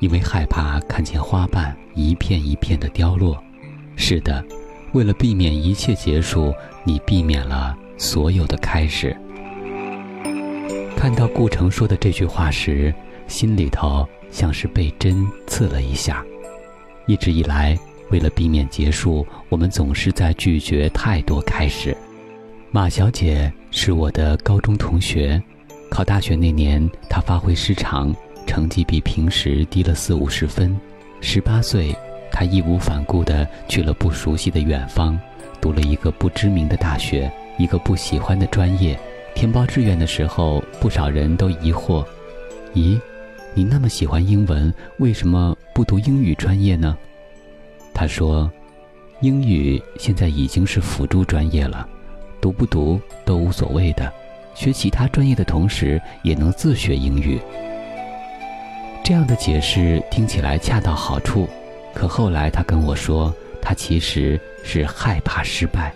因为害怕看见花瓣一片一片的凋落，是的，为了避免一切结束，你避免了所有的开始。看到顾城说的这句话时，心里头像是被针刺了一下。一直以来，为了避免结束，我们总是在拒绝太多开始。马小姐是我的高中同学，考大学那年，她发挥失常。成绩比平时低了四五十分，十八岁，他义无反顾地去了不熟悉的远方，读了一个不知名的大学，一个不喜欢的专业。填报志愿的时候，不少人都疑惑：“咦，你那么喜欢英文，为什么不读英语专业呢？”他说：“英语现在已经是辅助专业了，读不读都无所谓的，学其他专业的同时也能自学英语。”这样的解释听起来恰到好处，可后来他跟我说，他其实是害怕失败。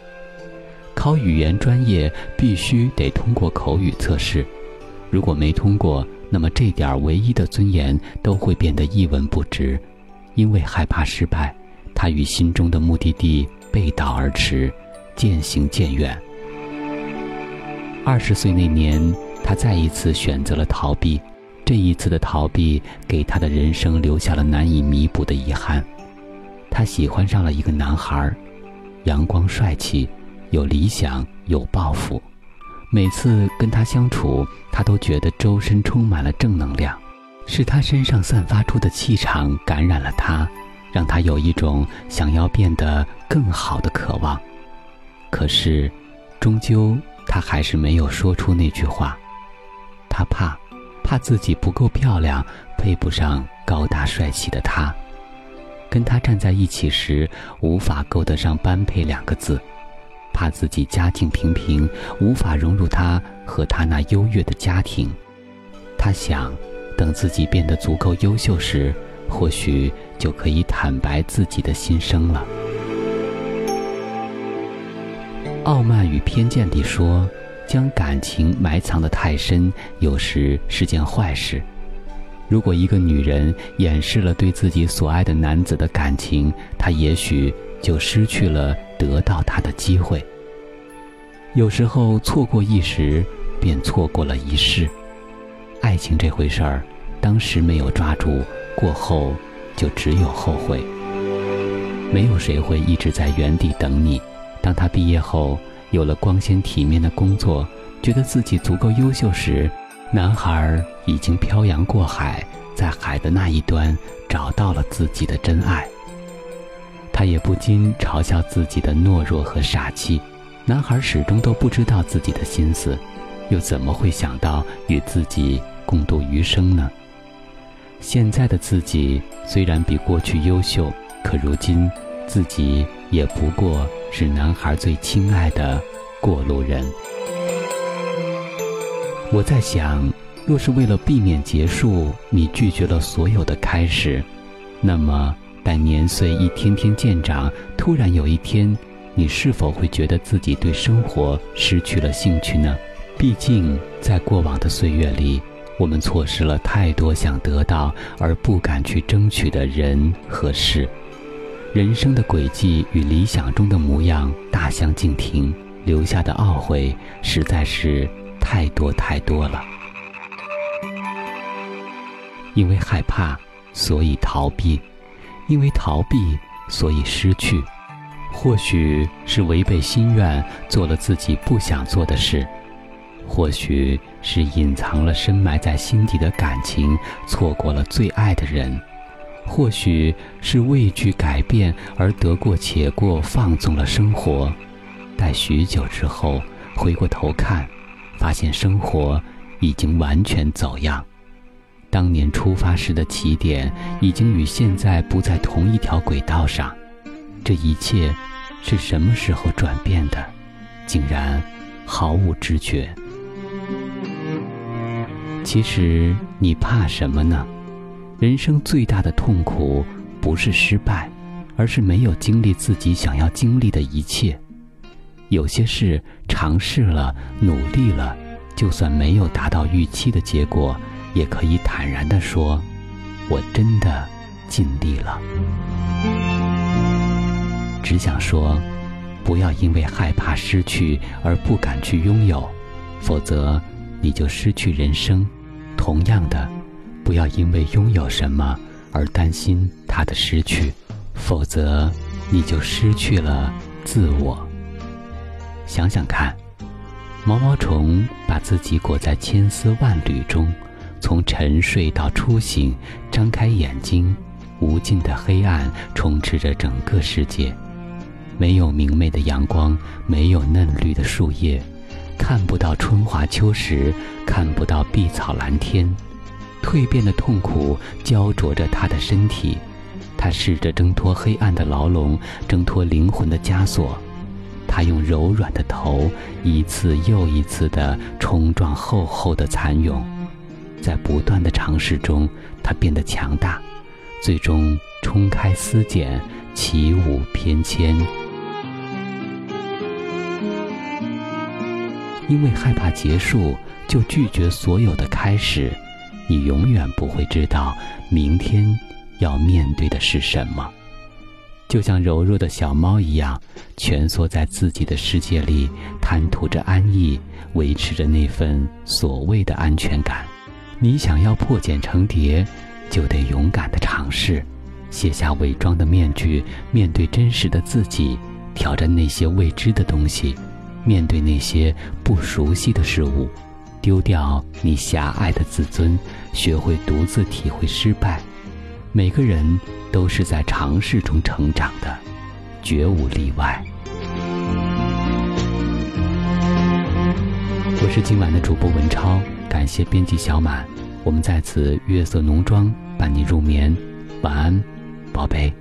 考语言专业必须得通过口语测试，如果没通过，那么这点唯一的尊严都会变得一文不值。因为害怕失败，他与心中的目的地背道而驰，渐行渐远。二十岁那年，他再一次选择了逃避。这一次的逃避，给他的人生留下了难以弥补的遗憾。他喜欢上了一个男孩，阳光帅气，有理想，有抱负。每次跟他相处，他都觉得周身充满了正能量。是他身上散发出的气场感染了他，让他有一种想要变得更好的渴望。可是，终究他还是没有说出那句话。他怕。怕自己不够漂亮，配不上高大帅气的他。跟他站在一起时，无法够得上“般配”两个字。怕自己家境平平，无法融入他和他那优越的家庭。他想，等自己变得足够优秀时，或许就可以坦白自己的心声了。《傲慢与偏见》里说。将感情埋藏得太深，有时是件坏事。如果一个女人掩饰了对自己所爱的男子的感情，她也许就失去了得到他的机会。有时候错过一时，便错过了一世。爱情这回事儿，当时没有抓住，过后就只有后悔。没有谁会一直在原地等你。当他毕业后。有了光鲜体面的工作，觉得自己足够优秀时，男孩已经漂洋过海，在海的那一端找到了自己的真爱。他也不禁嘲笑自己的懦弱和傻气。男孩始终都不知道自己的心思，又怎么会想到与自己共度余生呢？现在的自己虽然比过去优秀，可如今自己也不过。是男孩最亲爱的过路人。我在想，若是为了避免结束，你拒绝了所有的开始，那么待年岁一天天渐长，突然有一天，你是否会觉得自己对生活失去了兴趣呢？毕竟，在过往的岁月里，我们错失了太多想得到而不敢去争取的人和事。人生的轨迹与理想中的模样大相径庭，留下的懊悔实在是太多太多了。因为害怕，所以逃避；因为逃避，所以失去。或许是违背心愿，做了自己不想做的事；或许是隐藏了深埋在心底的感情，错过了最爱的人。或许是畏惧改变而得过且过，放纵了生活。待许久之后回过头看，发现生活已经完全走样。当年出发时的起点已经与现在不在同一条轨道上。这一切是什么时候转变的？竟然毫无知觉。其实你怕什么呢？人生最大的痛苦不是失败，而是没有经历自己想要经历的一切。有些事尝试了，努力了，就算没有达到预期的结果，也可以坦然地说：“我真的尽力了。”只想说，不要因为害怕失去而不敢去拥有，否则你就失去人生。同样的，不要因为拥有什么而担心它的失去，否则你就失去了自我。想想看，毛毛虫把自己裹在千丝万缕中，从沉睡到初醒，张开眼睛，无尽的黑暗充斥着整个世界，没有明媚的阳光，没有嫩绿的树叶。看不到春华秋实，看不到碧草蓝天，蜕变的痛苦焦灼着他的身体，他试着挣脱黑暗的牢笼，挣脱灵魂的枷锁。他用柔软的头一次又一次地冲撞厚厚的蚕蛹，在不断的尝试中，他变得强大，最终冲开丝茧，起舞翩跹。因为害怕结束，就拒绝所有的开始，你永远不会知道明天要面对的是什么。就像柔弱的小猫一样，蜷缩在自己的世界里，贪图着安逸，维持着那份所谓的安全感。你想要破茧成蝶，就得勇敢的尝试，卸下伪装的面具，面对真实的自己，挑战那些未知的东西。面对那些不熟悉的事物，丢掉你狭隘的自尊，学会独自体会失败。每个人都是在尝试中成长的，绝无例外。我是今晚的主播文超，感谢编辑小满，我们在此月色浓妆伴你入眠，晚安，宝贝。